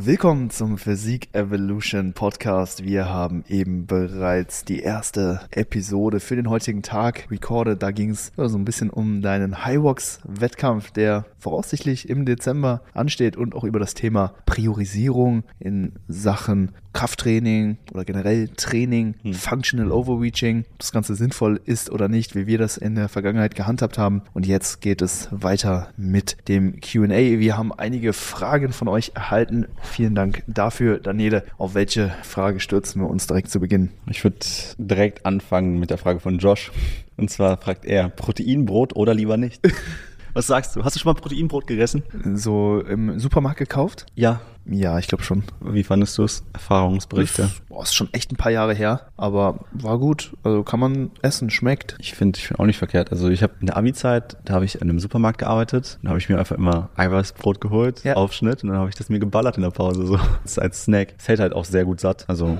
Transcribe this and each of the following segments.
Willkommen zum Physik Evolution Podcast. Wir haben eben bereits die erste Episode für den heutigen Tag recorded. Da ging es so ein bisschen um deinen Highbox-Wettkampf, der voraussichtlich im Dezember ansteht und auch über das Thema Priorisierung in Sachen Krafttraining oder generell Training, hm. Functional Overreaching, ob das Ganze sinnvoll ist oder nicht, wie wir das in der Vergangenheit gehandhabt haben. Und jetzt geht es weiter mit dem QA. Wir haben einige Fragen von euch erhalten. Vielen Dank dafür, Daniele. Auf welche Frage stürzen wir uns direkt zu Beginn? Ich würde direkt anfangen mit der Frage von Josh. Und zwar fragt er, Proteinbrot oder lieber nicht? Was sagst du? Hast du schon mal Proteinbrot gegessen? So im Supermarkt gekauft? Ja. Ja, ich glaube schon. Wie fandest du es? Erfahrungsberichte? Das, boah, ist schon echt ein paar Jahre her, aber war gut. Also kann man essen, schmeckt. Ich finde, ich finde auch nicht verkehrt. Also ich habe in der Abi-Zeit, da habe ich in einem Supermarkt gearbeitet. Da habe ich mir einfach immer Eiweißbrot geholt, ja. Aufschnitt und dann habe ich das mir geballert in der Pause so als Snack. Es hält halt auch sehr gut satt. Also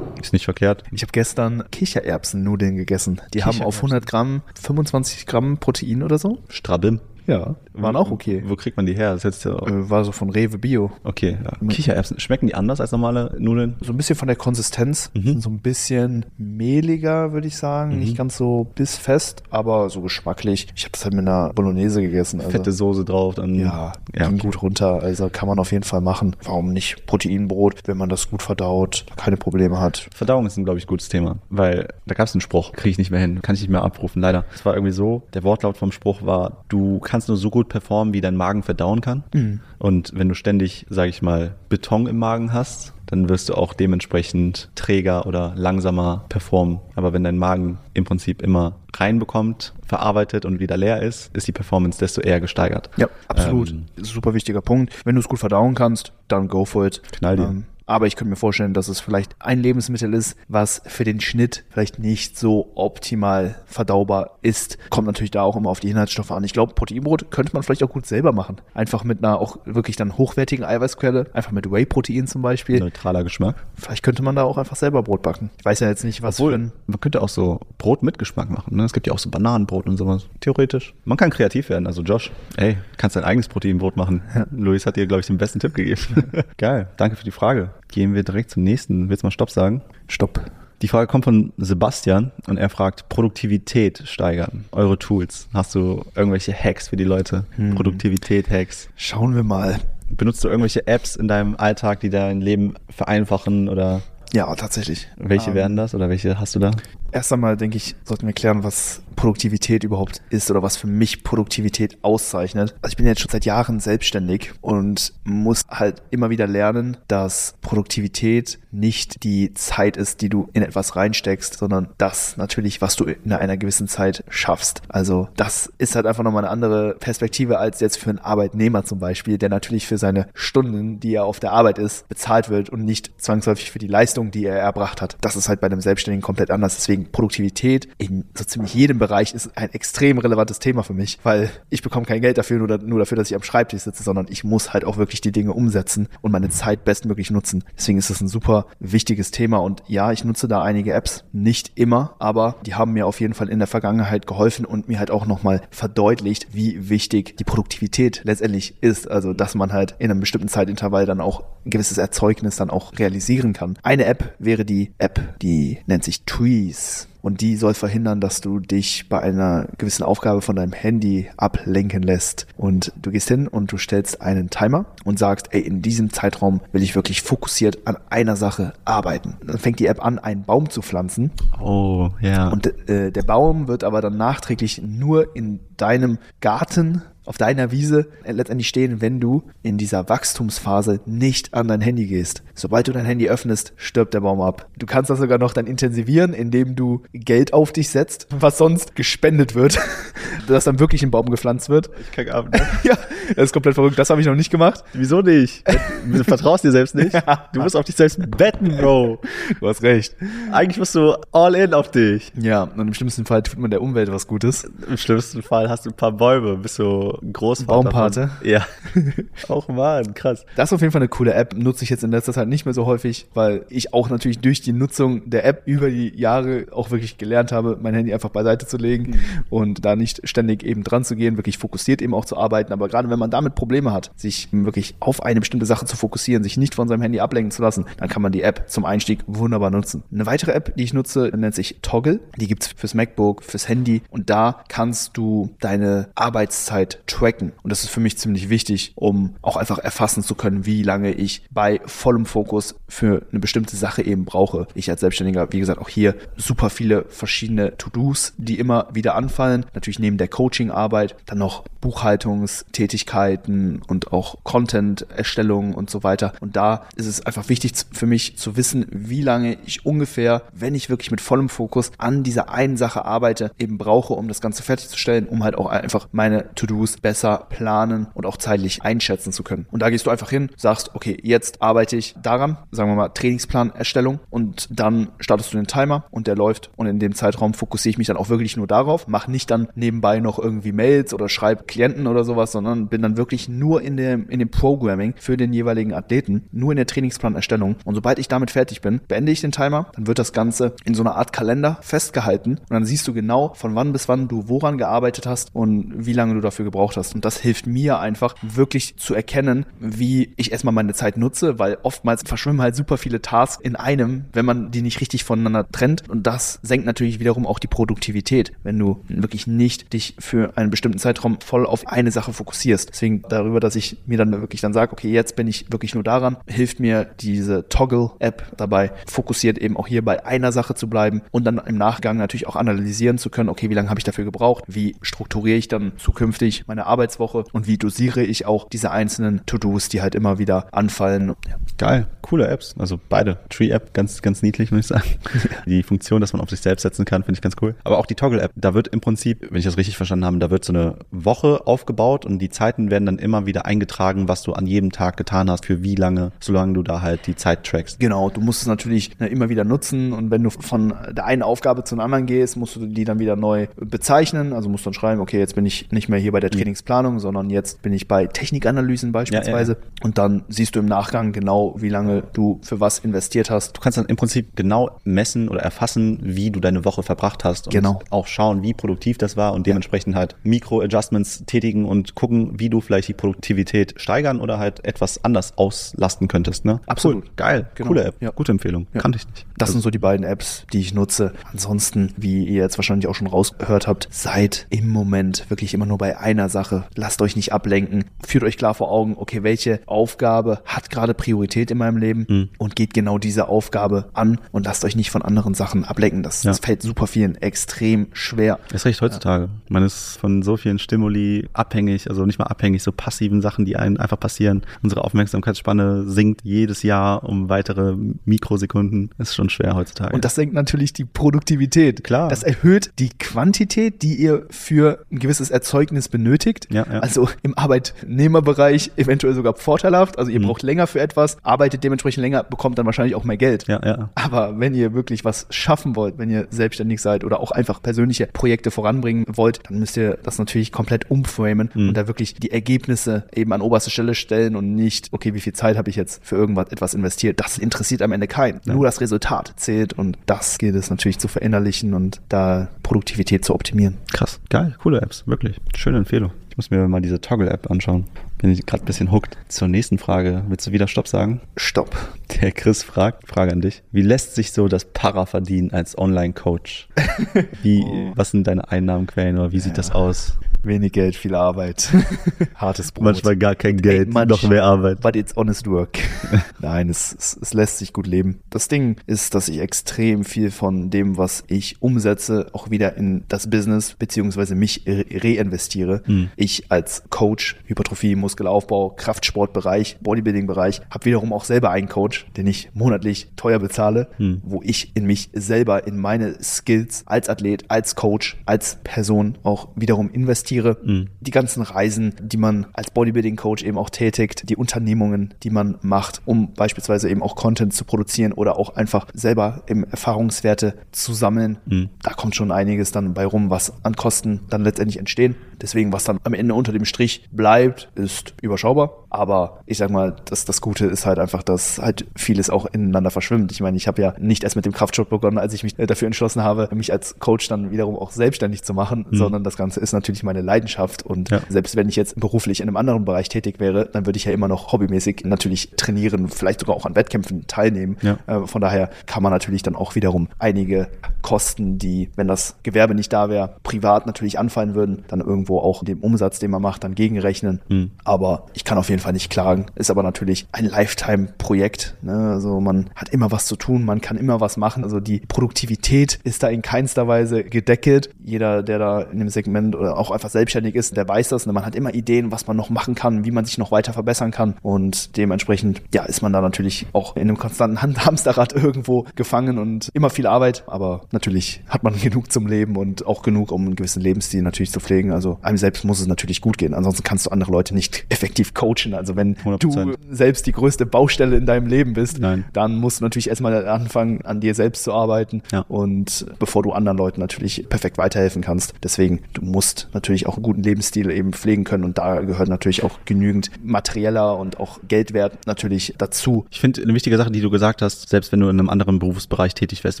ist nicht verkehrt. Ich habe gestern Kichererbsennudeln gegessen. Die haben auf 100 Gramm 25 Gramm Protein oder so. Strabim. Ja, waren auch okay. Wo kriegt man die her? Das jetzt ja äh, war so von Rewe Bio. Okay, ja. Kichererbsen, schmecken die anders als normale Nudeln? So ein bisschen von der Konsistenz, mhm. so ein bisschen mehliger, würde ich sagen. Mhm. Nicht ganz so bissfest, aber so geschmacklich. Ich habe das halt mit einer Bolognese gegessen. Also, Fette Soße drauf, dann. Ja, ja ging okay. gut runter. Also kann man auf jeden Fall machen. Warum nicht Proteinbrot, wenn man das gut verdaut, keine Probleme hat. Verdauung ist ein, glaube ich, gutes Thema, weil da gab es einen Spruch, kriege ich nicht mehr hin, kann ich nicht mehr abrufen, leider. Es war irgendwie so, der Wortlaut vom Spruch war, du kannst kannst nur so gut performen, wie dein Magen verdauen kann. Mhm. Und wenn du ständig, sage ich mal, Beton im Magen hast, dann wirst du auch dementsprechend träger oder langsamer performen. Aber wenn dein Magen im Prinzip immer reinbekommt, verarbeitet und wieder leer ist, ist die Performance desto eher gesteigert. Ja, absolut. Ähm, Super wichtiger Punkt. Wenn du es gut verdauen kannst, dann go for it. Knall dir. Ähm, aber ich könnte mir vorstellen, dass es vielleicht ein Lebensmittel ist, was für den Schnitt vielleicht nicht so optimal verdaubar ist. Kommt natürlich da auch immer auf die Inhaltsstoffe an. Ich glaube, Proteinbrot könnte man vielleicht auch gut selber machen. Einfach mit einer auch wirklich dann hochwertigen Eiweißquelle. Einfach mit Whey-Protein zum Beispiel. Neutraler Geschmack. Vielleicht könnte man da auch einfach selber Brot backen. Ich weiß ja jetzt nicht, was Obwohl, Man könnte auch so Brot mit Geschmack machen. Ne? Es gibt ja auch so Bananenbrot und sowas. Theoretisch. Man kann kreativ werden. Also Josh, ey, kannst dein eigenes Proteinbrot machen. Ja. Luis hat dir, glaube ich, den besten Tipp gegeben. Geil. Danke für die Frage gehen wir direkt zum nächsten. Willst du mal Stopp sagen? Stopp. Die Frage kommt von Sebastian und er fragt, Produktivität steigern, eure Tools. Hast du irgendwelche Hacks für die Leute? Hm. Produktivität-Hacks. Schauen wir mal. Benutzt du irgendwelche Apps in deinem Alltag, die dein Leben vereinfachen oder? Ja, tatsächlich. Welche ähm, wären das oder welche hast du da? Erst einmal denke ich, sollten wir klären, was Produktivität überhaupt ist oder was für mich Produktivität auszeichnet. Also ich bin jetzt schon seit Jahren selbstständig und muss halt immer wieder lernen, dass Produktivität nicht die Zeit ist, die du in etwas reinsteckst, sondern das natürlich, was du in einer gewissen Zeit schaffst. Also das ist halt einfach nochmal eine andere Perspektive als jetzt für einen Arbeitnehmer zum Beispiel, der natürlich für seine Stunden, die er auf der Arbeit ist, bezahlt wird und nicht zwangsläufig für die Leistung, die er erbracht hat. Das ist halt bei einem Selbstständigen komplett anders. Deswegen Produktivität in so ziemlich jedem Bereich ist ein extrem relevantes Thema für mich, weil ich bekomme kein Geld dafür, nur, nur dafür, dass ich am Schreibtisch sitze, sondern ich muss halt auch wirklich die Dinge umsetzen und meine Zeit bestmöglich nutzen. Deswegen ist das ein super wichtiges Thema und ja, ich nutze da einige Apps, nicht immer, aber die haben mir auf jeden Fall in der Vergangenheit geholfen und mir halt auch nochmal verdeutlicht, wie wichtig die Produktivität letztendlich ist. Also, dass man halt in einem bestimmten Zeitintervall dann auch ein gewisses Erzeugnis dann auch realisieren kann. Eine App wäre die App, die nennt sich Trees und die soll verhindern, dass du dich bei einer gewissen Aufgabe von deinem Handy ablenken lässt. Und du gehst hin und du stellst einen Timer und sagst, ey, in diesem Zeitraum will ich wirklich fokussiert an einer Sache arbeiten. Dann fängt die App an, einen Baum zu pflanzen. Oh, ja. Und äh, der Baum wird aber dann nachträglich nur in deinem Garten auf deiner Wiese letztendlich stehen, wenn du in dieser Wachstumsphase nicht an dein Handy gehst. Sobald du dein Handy öffnest, stirbt der Baum ab. Du kannst das sogar noch dann intensivieren, indem du Geld auf dich setzt, was sonst gespendet wird, dass dann wirklich ein Baum gepflanzt wird. Ich kack ab, ne? ja, das ist komplett verrückt. Das habe ich noch nicht gemacht. Wieso nicht? Du vertraust dir selbst nicht. Du musst auf dich selbst betten, Bro. Du hast recht. Eigentlich musst du all in auf dich. Ja, und im schlimmsten Fall tut man der Umwelt was Gutes. Im schlimmsten Fall hast du ein paar Bäume, bist du so Großvater. Baumpate. Von, ja. auch Mann, krass. Das ist auf jeden Fall eine coole App. Nutze ich jetzt in letzter Zeit nicht mehr so häufig, weil ich auch natürlich durch die Nutzung der App über die Jahre auch wirklich gelernt habe, mein Handy einfach beiseite zu legen mhm. und da nicht ständig eben dran zu gehen, wirklich fokussiert eben auch zu arbeiten. Aber gerade wenn man damit Probleme hat, sich wirklich auf eine bestimmte Sache zu fokussieren, sich nicht von seinem Handy ablenken zu lassen, dann kann man die App zum Einstieg wunderbar nutzen. Eine weitere App, die ich nutze, nennt sich Toggle. Die gibt's fürs MacBook, fürs Handy und da kannst du deine Arbeitszeit tracken. Und das ist für mich ziemlich wichtig, um auch einfach erfassen zu können, wie lange ich bei vollem Fokus für eine bestimmte Sache eben brauche. Ich als Selbstständiger, wie gesagt, auch hier super viele verschiedene To-Dos, die immer wieder anfallen. Natürlich neben der Coaching-Arbeit dann noch Buchhaltungstätigkeiten und auch Content-Erstellung und so weiter. Und da ist es einfach wichtig für mich zu wissen, wie lange ich ungefähr, wenn ich wirklich mit vollem Fokus an dieser einen Sache arbeite, eben brauche, um das Ganze fertigzustellen, um halt auch einfach meine To-Dos besser planen und auch zeitlich einschätzen zu können. Und da gehst du einfach hin, sagst, okay, jetzt arbeite ich daran, sagen wir mal Trainingsplanerstellung und dann startest du den Timer und der läuft und in dem Zeitraum fokussiere ich mich dann auch wirklich nur darauf, mache nicht dann nebenbei noch irgendwie Mails oder schreibe Klienten oder sowas, sondern bin dann wirklich nur in dem, in dem Programming für den jeweiligen Athleten, nur in der Trainingsplanerstellung und sobald ich damit fertig bin, beende ich den Timer, dann wird das Ganze in so einer Art Kalender festgehalten und dann siehst du genau, von wann bis wann du woran gearbeitet hast und wie lange du dafür gebraucht hast und das hilft mir einfach wirklich zu erkennen, wie ich erstmal meine Zeit nutze, weil oftmals verschwimmen halt super viele Tasks in einem, wenn man die nicht richtig voneinander trennt. Und das senkt natürlich wiederum auch die Produktivität, wenn du wirklich nicht dich für einen bestimmten Zeitraum voll auf eine Sache fokussierst. Deswegen darüber, dass ich mir dann wirklich dann sage, okay, jetzt bin ich wirklich nur daran, hilft mir diese Toggle-App dabei, fokussiert eben auch hier bei einer Sache zu bleiben und dann im Nachgang natürlich auch analysieren zu können, okay, wie lange habe ich dafür gebraucht, wie strukturiere ich dann zukünftig meine Arbeitswoche und wie dosiere ich auch diese einzelnen To-Dos, die halt immer wieder anfallen. Ja. Geil, coole Apps, also beide. Tree-App, ganz, ganz niedlich, muss ich sagen. die Funktion, dass man auf sich selbst setzen kann, finde ich ganz cool. Aber auch die Toggle-App, da wird im Prinzip, wenn ich das richtig verstanden habe, da wird so eine Woche aufgebaut und die Zeiten werden dann immer wieder eingetragen, was du an jedem Tag getan hast, für wie lange, solange du da halt die Zeit trackst. Genau, du musst es natürlich ne, immer wieder nutzen und wenn du von der einen Aufgabe zur anderen gehst, musst du die dann wieder neu bezeichnen. Also musst du dann schreiben, okay, jetzt bin ich nicht mehr hier bei der mhm. Trainingsplanung, sondern jetzt bin ich bei Technikanalysen beispielsweise. Ja, ja. Und dann siehst du im Nachgang genau, wie lange du für was investiert hast. Du kannst dann im Prinzip genau messen oder erfassen, wie du deine Woche verbracht hast und genau. auch schauen, wie produktiv das war und dementsprechend halt Mikro-Adjustments tätigen und gucken, wie du vielleicht die Produktivität steigern oder halt etwas anders auslasten könntest. Ne? Absolut. Cool. Geil. Genau. Coole App. Ja. Gute Empfehlung. Kannte ich nicht. Das sind so die beiden Apps, die ich nutze. Ansonsten, wie ihr jetzt wahrscheinlich auch schon rausgehört habt, seid im Moment wirklich immer nur bei einer Sache. Lasst euch nicht ablenken. Führt euch klar vor Augen, okay, welche Aufgabe hat gerade Priorität in meinem Leben mhm. und geht genau diese Aufgabe an und lasst euch nicht von anderen Sachen ablenken. Das, ja. das fällt super vielen extrem schwer. Das ist recht heutzutage. Man ist von so vielen Stimuli abhängig, also nicht mal abhängig, so passiven Sachen, die einem einfach passieren. Unsere Aufmerksamkeitsspanne sinkt jedes Jahr um weitere Mikrosekunden. Das ist schon schwer heutzutage. Und das senkt natürlich die Produktivität. Klar. Das erhöht die Quantität, die ihr für ein gewisses Erzeugnis benötigt. Ja, ja. Also im Arbeitnehmerbereich eventuell sogar vorteilhaft. Also ihr mhm. braucht länger für etwas, arbeitet dementsprechend länger, bekommt dann wahrscheinlich auch mehr Geld. Ja, ja. Aber wenn ihr wirklich was schaffen wollt, wenn ihr selbstständig seid oder auch einfach persönliche Projekte voranbringen wollt, dann müsst ihr das natürlich komplett umframen mhm. und da wirklich die Ergebnisse eben an oberste Stelle stellen und nicht, okay, wie viel Zeit habe ich jetzt für irgendwas etwas investiert. Das interessiert am Ende keinen. Ja. Nur das Resultat zählt und das gilt es natürlich zu verinnerlichen und da Produktivität zu optimieren. Krass, geil, coole Apps, wirklich. Schöne Empfehlung. Ich muss mir mal diese Toggle-App anschauen. Bin ich gerade ein bisschen hooked. Zur nächsten Frage. Willst du wieder Stopp sagen? Stopp. Der Chris fragt, Frage an dich. Wie lässt sich so das Para verdienen als Online-Coach? Wie, oh. was sind deine Einnahmenquellen oder wie ja. sieht das aus? Wenig Geld, viel Arbeit. Hartes Brot. Manchmal gar kein Geld, Ey, manch, noch mehr Arbeit. But it's honest work. Nein, es, es, es lässt sich gut leben. Das Ding ist, dass ich extrem viel von dem, was ich umsetze, auch wieder in das Business beziehungsweise mich reinvestiere. Mhm. Ich als Coach Hypertrophie muss Muskelaufbau, Kraftsportbereich, Bodybuilding-Bereich, habe wiederum auch selber einen Coach, den ich monatlich teuer bezahle, hm. wo ich in mich selber, in meine Skills als Athlet, als Coach, als Person auch wiederum investiere. Hm. Die ganzen Reisen, die man als Bodybuilding-Coach eben auch tätigt, die Unternehmungen, die man macht, um beispielsweise eben auch Content zu produzieren oder auch einfach selber im Erfahrungswerte zu sammeln. Hm. Da kommt schon einiges dann bei rum, was an Kosten dann letztendlich entstehen. Deswegen, was dann am Ende unter dem Strich bleibt, ist überschaubar. Aber ich sag mal, das, das Gute ist halt einfach, dass halt vieles auch ineinander verschwimmt. Ich meine, ich habe ja nicht erst mit dem Kraftsport begonnen, als ich mich äh, dafür entschlossen habe, mich als Coach dann wiederum auch selbstständig zu machen, mhm. sondern das Ganze ist natürlich meine Leidenschaft. Und ja. selbst wenn ich jetzt beruflich in einem anderen Bereich tätig wäre, dann würde ich ja immer noch hobbymäßig natürlich trainieren, vielleicht sogar auch an Wettkämpfen teilnehmen. Ja. Äh, von daher kann man natürlich dann auch wiederum einige Kosten, die, wenn das Gewerbe nicht da wäre, privat natürlich anfallen würden, dann irgendwo auch dem Umsatz, den man macht, dann gegenrechnen. Mhm. Aber ich kann auf jeden Fall nicht klagen. Ist aber natürlich ein Lifetime-Projekt. Ne? Also man hat immer was zu tun, man kann immer was machen. Also die Produktivität ist da in keinster Weise gedeckelt. Jeder, der da in dem Segment oder auch einfach selbstständig ist, der weiß das. Ne? Man hat immer Ideen, was man noch machen kann, wie man sich noch weiter verbessern kann. Und dementsprechend, ja, ist man da natürlich auch in einem konstanten Hamsterrad irgendwo gefangen und immer viel Arbeit. Aber natürlich hat man genug zum Leben und auch genug, um einen gewissen Lebensstil natürlich zu pflegen. Also einem selbst muss es natürlich gut gehen. Ansonsten kannst du andere Leute nicht effektiv coachen. Also wenn 100%. du selbst die größte Baustelle in deinem Leben bist, Nein. dann musst du natürlich erstmal anfangen, an dir selbst zu arbeiten. Ja. Und bevor du anderen Leuten natürlich perfekt weiterhelfen kannst. Deswegen, du musst natürlich auch einen guten Lebensstil eben pflegen können. Und da gehört natürlich auch genügend materieller und auch Geldwert natürlich dazu. Ich finde eine wichtige Sache, die du gesagt hast, selbst wenn du in einem anderen Berufsbereich tätig wärst,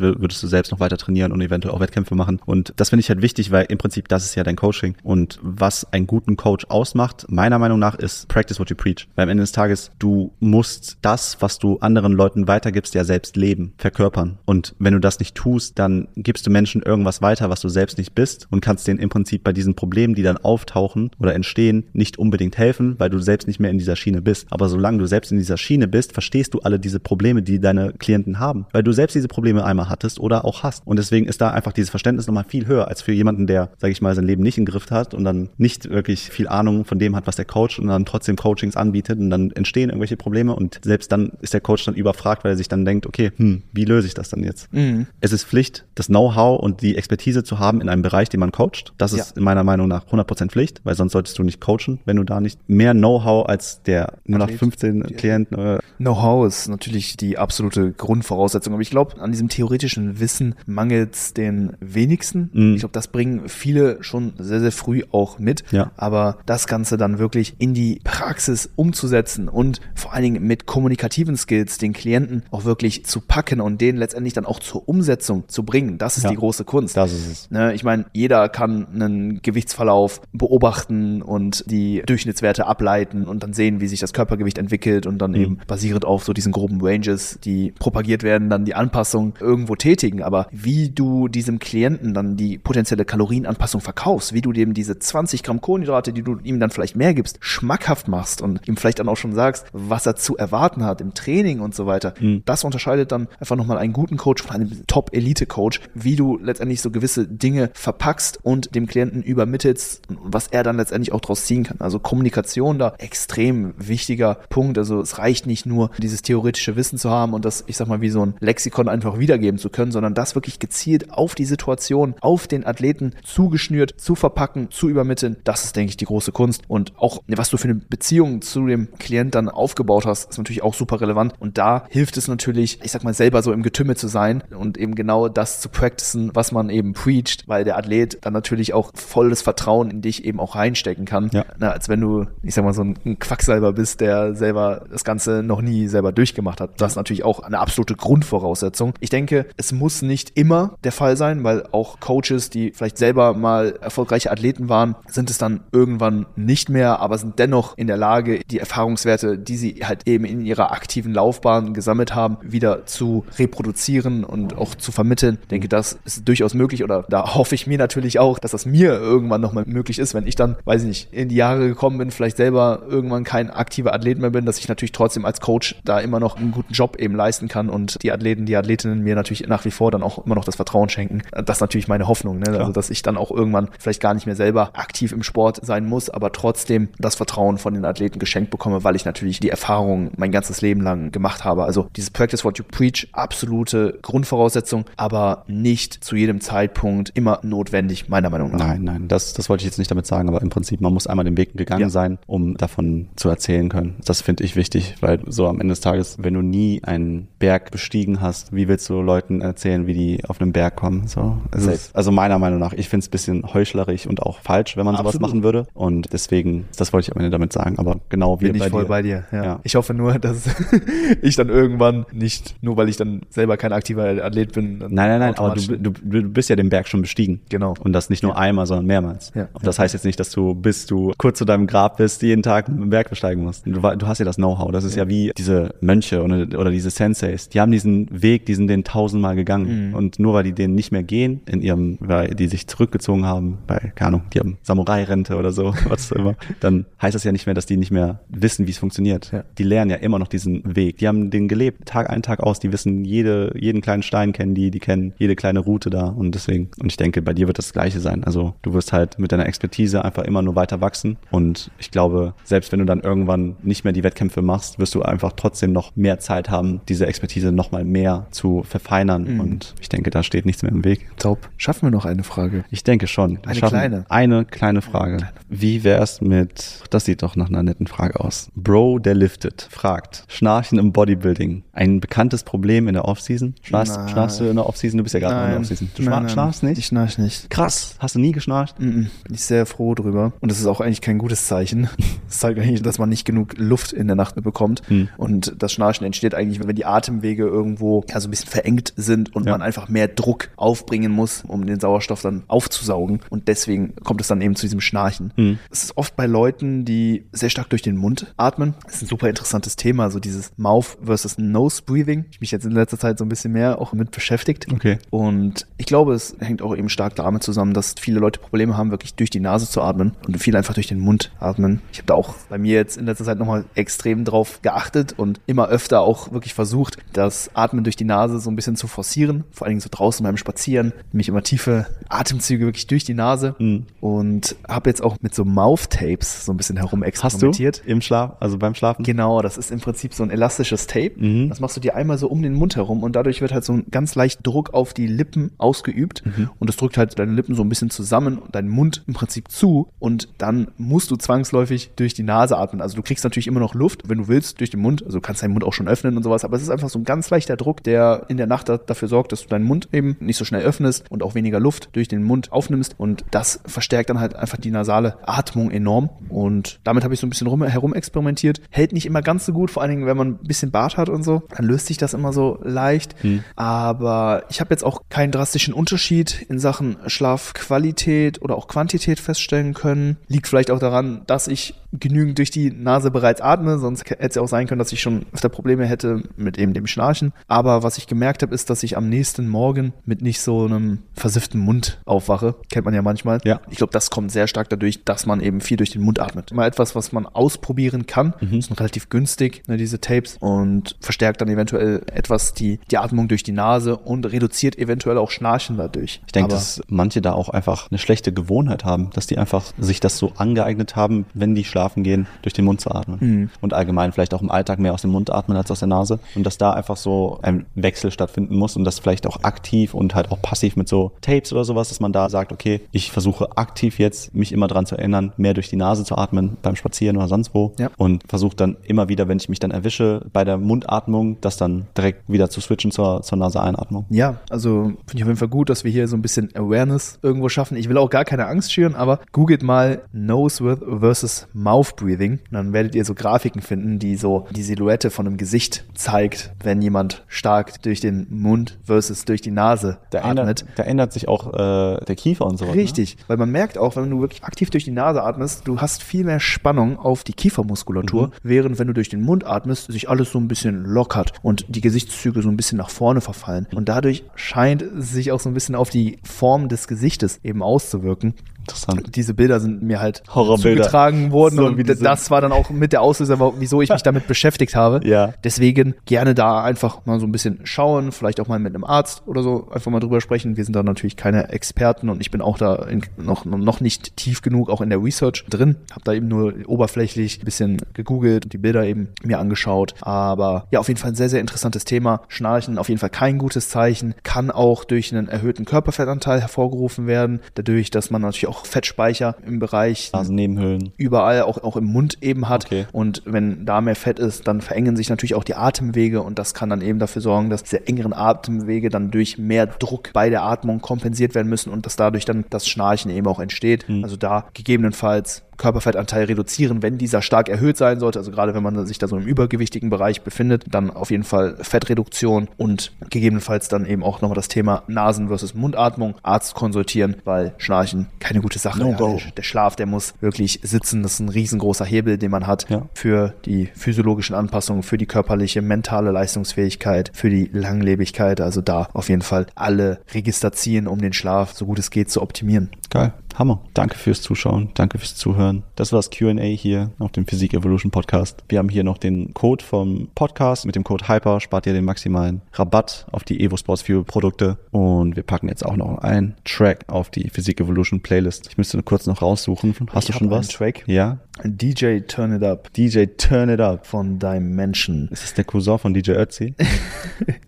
würdest du selbst noch weiter trainieren und eventuell auch Wettkämpfe machen. Und das finde ich halt wichtig, weil im Prinzip das ist ja dein Coaching. Und was einen guten Coach ausmacht, meiner Meinung nach, ist practice what you preach. Weil am Ende des Tages, du musst das, was du anderen Leuten weitergibst, ja selbst leben, verkörpern. Und wenn du das nicht tust, dann gibst du Menschen irgendwas weiter, was du selbst nicht bist und kannst denen im Prinzip bei diesen Problemen, die dann auftauchen oder entstehen, nicht unbedingt helfen, weil du selbst nicht mehr in dieser Schiene bist. Aber solange du selbst in dieser Schiene bist, verstehst du alle diese Probleme, die deine Klienten haben, weil du selbst diese Probleme einmal hattest oder auch hast. Und deswegen ist da einfach dieses Verständnis nochmal viel höher als für jemanden, der, sage ich mal, sein Leben nicht in Griff hat und dann nicht wirklich viel Ahnung von dem hat, was der Coach und dann trotzdem Coachings anbietet und dann entstehen irgendwelche Probleme und selbst dann ist der Coach dann überfragt, weil er sich dann denkt, okay, hm, wie löse ich das dann jetzt? Mhm. Es ist Pflicht, das Know-how und die Expertise zu haben in einem Bereich, den man coacht. Das ist ja. in meiner Meinung nach 100% Pflicht, weil sonst solltest du nicht coachen, wenn du da nicht mehr Know-how als der 0815 Klient. Äh Know-how ist natürlich die absolute Grundvoraussetzung, aber ich glaube, an diesem theoretischen Wissen mangelt es den wenigsten. Mhm. Ich glaube, das bringen viele schon sehr, sehr früh auch mit. Ja. Aber das Ganze dann wirklich in die Praxis umzusetzen und vor allen Dingen mit kommunikativen Skills den Klienten auch wirklich zu packen und den letztendlich dann auch zur Umsetzung zu bringen, das ist ja. die große Kunst. Das ist es. Ne, ich meine, jeder kann einen Gewichtsverlauf beobachten und die Durchschnittswerte ableiten und dann sehen, wie sich das Körpergewicht entwickelt und dann mhm. eben basierend auf so diesen groben Ranges, die propagiert werden, dann die Anpassung irgendwo tätigen. Aber wie du diesem Klienten dann die potenzielle Kalorienanpassung verkaufst, wie du dem diese 20 Gramm Kohlenhydrate, die du ihm dann vielleicht mehr gibst, schmackhaft machst und ihm vielleicht dann auch schon sagst, was er zu erwarten hat im Training und so weiter. Mhm. Das unterscheidet dann einfach nochmal einen guten Coach von einem Top-Elite-Coach, wie du letztendlich so gewisse Dinge verpackst und dem Klienten übermittelst, was er dann letztendlich auch daraus ziehen kann. Also Kommunikation da extrem wichtiger Punkt. Also es reicht nicht nur, dieses theoretische Wissen zu haben und das, ich sag mal, wie so ein Lexikon einfach wiedergeben zu können, sondern das wirklich gezielt auf die Situation, auf den Athleten zugeschnürt, zu verpacken, zu übermitteln. Das ist, denke ich, die große Kunst. Und auch, was du für eine Beziehung zu dem Klient dann aufgebaut hast, ist natürlich auch super relevant. Und da hilft es natürlich, ich sag mal, selber so im Getümmel zu sein und eben genau das zu practicen, was man eben preacht, weil der Athlet dann natürlich auch volles Vertrauen in dich eben auch reinstecken kann. Ja. Na, als wenn du, ich sag mal, so ein Quacksalber bist, der selber das Ganze noch nie selber durchgemacht hat. Das ist natürlich auch eine absolute Grundvoraussetzung. Ich denke, es muss nicht immer der Fall sein, weil auch Coaches, die vielleicht selber mal erfolgreiche Athleten waren, sind es dann irgendwann nicht mehr, aber sind dennoch in der Lage, die Erfahrungswerte, die sie halt eben in ihrer aktiven Laufbahn gesammelt haben, wieder zu reproduzieren und auch zu vermitteln. Ich denke, das ist durchaus möglich oder da hoffe ich mir natürlich auch, dass das mir irgendwann nochmal möglich ist, wenn ich dann, weiß ich nicht, in die Jahre gekommen bin, vielleicht selber irgendwann kein aktiver Athlet mehr bin, dass ich natürlich trotzdem als Coach da immer noch einen guten Job eben leisten kann und die Athleten, die Athletinnen mir natürlich nach wie vor dann auch immer noch das Vertrauen schenken. Das ist natürlich meine Hoffnung, ne? also dass ich dann auch irgendwann vielleicht gar nicht mehr selber aktiv im Sport sein muss, aber trotzdem das Vertrauen von den Athleten geschenkt bekomme, weil ich natürlich die Erfahrung mein ganzes Leben lang gemacht habe. Also dieses Practice what you preach, absolute Grundvoraussetzung, aber nicht zu jedem Zeitpunkt immer notwendig, meiner Meinung nach. Nein, nein, das, das wollte ich jetzt nicht damit sagen, aber im Prinzip, man muss einmal den Weg gegangen Ja. sein, um davon zu erzählen können. Das finde ich wichtig, weil so am Ende des Tages, wenn du nie einen Berg bestiegen hast, wie willst du Leuten erzählen, wie die auf einen Berg kommen? So, ist, also meiner Meinung nach, ich finde es ein bisschen heuchlerisch und auch falsch, wenn man sowas Absolut. machen würde. Und deswegen, das wollte ich am Ende damit sagen, aber genau wie Bin ich voll bei dir. Ja. Ja. Ich hoffe nur, dass ich dann irgendwann nicht, nur weil ich dann selber kein aktiver Athlet bin. Nein, nein, nein, aber du, du, du bist ja den Berg schon bestiegen. Genau. Und das nicht nur Ja. einmal, sondern mehrmals. Ja. Und das heißt jetzt nicht, dass du, bis du kurz zu deinem Grab bist, jeden Tag einen Berg besteigen musst. Du, du hast ja das Know-how. Das ist ja. wie diese Mönche oder, oder diese Senseis. Die haben diesen Weg, die sind den tausendmal gegangen. Mhm. Und nur weil die den nicht mehr gehen, in ihrem, weil die sich zurückgezogen haben, bei, keine Ahnung, die haben Samurai-Rente oder so, was auch immer, dann heißt das ja nicht mehr, dass die nicht mehr wissen, wie es funktioniert. Ja. Die lernen ja immer noch diesen Weg. Die haben den gelebt, Tag ein, Tag aus. Die wissen jede, jeden kleinen Stein kennen die, die kennen jede kleine Route da. Und deswegen, und ich denke, bei dir wird das Gleiche sein. Also du wirst halt mit deiner Expertise einfach immer nur weiter wachsen. Und ich glaube, selbst wenn du dann irgendwann nicht mehr die Wettkämpfe machst, wirst du einfach trotzdem noch mehr Zeit haben, diese Expertise nochmal mehr zu verfeinern. Mhm. Und ich denke, da steht nichts mehr im Weg. Top. Schaffen wir noch eine Frage? Ich denke schon. Eine schaffen kleine. Eine kleine Frage. Wie wär's mit, das sieht doch nach einer netten Frage aus. Bro, der liftet, fragt, Schnarchen im Bodybuilding, ein bekanntes Problem in der Offseason? Schnarchst, Nein. schnarchst du in der Offseason? Du bist ja gerade in der Offseason. Du schna- schnarchst nicht? Ich schnarch nicht. Krass. Hast du nie geschnarcht? Mhm. Bin ich sehr froh drüber. Und das ist auch eigentlich kein gutes Zeichen. Das zeigt eigentlich, dass man nicht genug Luft in der Nacht bekommt. Hm. Und das Schnarchen entsteht eigentlich, wenn die Atemwege irgendwo ja, so ein bisschen verengt sind und Ja. man einfach mehr Druck aufbringen muss, um den Sauerstoff dann aufzusaugen. Und deswegen kommt es dann eben zu diesem Schnarchen. Hm. Es ist oft bei Leuten, die sehr stark durch den Mund atmen. Das ist ein super interessantes Thema, so dieses Mouth versus Nose Breathing. Ich mich jetzt in letzter Zeit so ein bisschen mehr auch mit beschäftigt. Okay. Und ich glaube, es hängt auch eben stark damit zusammen, dass viele Leute Probleme haben, wirklich durch die Nase zu atmen und viele einfach durch den Mund atmen. Ich habe da auch bei mir jetzt in letzter Zeit nochmal extrem drauf geachtet und immer öfter auch wirklich versucht, das Atmen durch die Nase so ein bisschen zu forcieren. Vor allen Dingen so draußen beim Spazieren. Nämlich immer tiefe Atemzüge wirklich durch die Nase. Mhm. Und habe jetzt auch mit so Mouth-Tapes so ein bisschen herum Hast du experimentiert. im Schlaf, also beim Schlafen? Genau, das ist im Prinzip so ein elastisches Tape. Mhm. Das machst du dir einmal so um den Mund herum und dadurch wird halt so ein ganz leicht Druck auf die Lippen ausgeübt Mhm. und das drückt halt deine Lippen so ein bisschen zusammen und deinen Mund im Prinzip zu und dann musst du zwangsläufig durch die Nase atmen. Also du kriegst natürlich immer noch Luft, wenn du willst, durch den Mund. Also du kannst deinen Mund auch schon öffnen und sowas, aber es ist einfach so ein ganz leichter Druck, der in der Nacht da, dafür sorgt, dass du deinen Mund eben nicht so schnell öffnest und auch weniger Luft durch den Mund aufnimmst und das verstärkt dann halt einfach die nasale Atmung enorm und damit habe ich so ein bisschen rum, herum experimentiert. Hält nicht immer ganz so gut, vor allen Dingen, wenn man ein bisschen Bart hat und so, dann löst sich das immer so leicht. Aber ich habe jetzt auch keinen drastischen Unterschied in Sachen Schlafqualität oder auch Quantität feststellen können. Liegt vielleicht auch daran, dass ich genügend durch die Nase bereits atme, sonst hätte es ja auch sein können, dass ich schon öfter Probleme hätte mit eben dem Schnarchen. Aber was ich gemerkt habe, ist, dass ich am nächsten Morgen mit nicht so einem versifften Mund aufwache. Kennt man ja manchmal. Ja. Ich glaube, das kommt sehr stark dadurch, dass man eben viel durch den Mund atmet. Mal etwas, was man ausprobieren kann. Mhm. Sind relativ günstig, ne, diese Tapes. Und verstärkt dann eventuell etwas die, die Atmung durch die Nase und reduziert eventuell auch Schnarchen dadurch. Ich denke, dass manche da auch einfach eine schlechte Gewohnheit haben, dass die einfach sich das so angeeignet haben, wenn die schlafen gehen, durch den Mund zu atmen. Mhm. Und allgemein vielleicht auch im Alltag mehr aus dem Mund atmen als aus der Nase. Und dass da einfach so ein Wechsel stattfinden muss und das vielleicht auch aktiv und halt auch passiv mit so Tapes oder sowas, dass man da sagt, okay, ich versuche aktiv jetzt, mich immer dran zu erinnern, mehr durch die Nase zu atmen beim Spazieren oder sonst wo. Ja. Und versuche dann immer wieder, wenn ich mich dann erwische, bei der Mundatmung, das dann direkt wieder zu switchen zur, zur Naseeinatmung. Ja, also finde ich auf jeden Fall gut, dass wir hier so ein bisschen Awareness irgendwo schaffen. Ich will auch gar keine Angst schüren, aber googelt mal Nose versus Mouth Breathing. Und dann werdet ihr so Grafiken finden, die so die Silhouette von einem Gesicht zeigt, wenn jemand stark durch den Mund versus durch die Nase Da atmet. ändert, da ändert sich auch äh, der Kiefer und so. ne? Richtig, weil man merkt auch, wenn du wirklich aktiv durch die Nase atmest, du hast viel mehr Spannung auf die Kiefermuskulatur, Mhm. während wenn du durch den Mund atmest, sich alles so ein bisschen lockert und die Gesichtszüge so ein bisschen nach vorne verfallen. Und dadurch scheint sich auch so ein bisschen auf die Form des Gesichtes eben auszuwirken. Interessant. Diese Bilder sind mir halt Horrorbilder. zugetragen worden So und das war dann auch mit der Auslöser, wieso ich mich damit beschäftigt habe. Ja. Deswegen gerne da einfach mal so ein bisschen schauen, vielleicht auch mal mit einem Arzt oder so einfach mal drüber sprechen. Wir sind da natürlich keine Experten und ich bin auch da in, noch, noch nicht tief genug auch in der Research drin. Habe da eben nur oberflächlich ein bisschen gegoogelt und die Bilder eben mir angeschaut. Aber ja, auf jeden Fall ein sehr, sehr interessantes Thema. Schnarchen auf jeden Fall kein gutes Zeichen. Kann auch durch einen erhöhten Körperfettanteil hervorgerufen werden. Dadurch, dass man natürlich auch Fettspeicher im Bereich Nasennebenhöhlen. überall, auch, auch im Mund eben hat. Okay. Und wenn da mehr Fett ist, dann verengen sich natürlich auch die Atemwege und das kann dann eben dafür sorgen, dass diese engeren Atemwege dann durch mehr Druck bei der Atmung kompensiert werden müssen und dass dadurch dann das Schnarchen eben auch entsteht. Also da gegebenenfalls Körperfettanteil reduzieren, wenn dieser stark erhöht sein sollte. Also gerade wenn man sich da so im übergewichtigen Bereich befindet, dann auf jeden Fall Fettreduktion und gegebenenfalls dann eben auch nochmal das Thema Nasen versus Mundatmung, Arzt konsultieren, weil Schnarchen keine gute Sache. No Ja, der, der Schlaf, der muss wirklich sitzen. Das ist ein riesengroßer Hebel, den man hat Ja. für die physiologischen Anpassungen, für die körperliche, mentale Leistungsfähigkeit, für die Langlebigkeit. Also da auf jeden Fall alle Register ziehen, um den Schlaf so gut es geht zu optimieren. Geil. Hammer. Danke fürs Zuschauen. Danke fürs Zuhören. Das war das QA hier auf dem Physik Evolution Podcast. Wir haben hier noch den Code vom Podcast. Mit dem Code HYPER spart ihr den maximalen Rabatt auf die Evo Sports Fuel Produkte. Und wir packen jetzt auch noch einen Track auf die Physik Evolution Playlist. Ich müsste nur kurz noch raussuchen. Hast Ich du schon was? einen Track. Ja. DJ Turn It Up DJ Turn It Up. von Dimension. Ist das der Cousin von DJ Ötzi?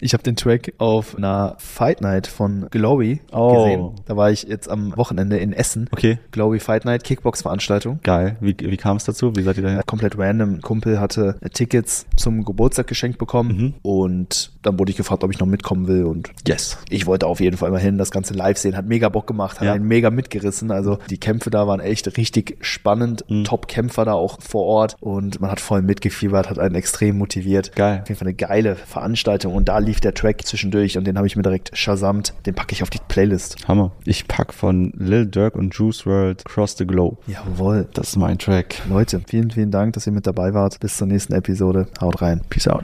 Ich habe den Track auf einer Fight Night von Glowy Oh. gesehen. Da war ich jetzt am Wochenende in Essen. Okay. Glowy Fight Night, Kickbox-Veranstaltung. Geil. Wie, wie kam es dazu? Wie seid ihr dahin? komplett random. Ein Kumpel hatte Tickets zum Geburtstag geschenkt bekommen und dann wurde ich gefragt, ob ich noch mitkommen will und Yes. ich wollte auf jeden Fall mal hin, das ganze live sehen, hat mega Bock gemacht, hat Ja. einen mega mitgerissen. Also die Kämpfe da waren echt richtig spannend, Mhm. Top-Kämpfer da auch vor Ort und man hat voll mitgefiebert, hat einen extrem motiviert. Geil. Auf jeden Fall eine geile Veranstaltung und da lief der Track zwischendurch und den habe ich mir direkt shazamt. Den packe ich auf die Playlist. Hammer. Ich pack von Lil Durk und Juice World Cross the Globe. Jawohl. Das ist mein Track. Leute, vielen, vielen Dank, dass ihr mit dabei wart. Bis zur nächsten Episode. Haut rein. Peace out.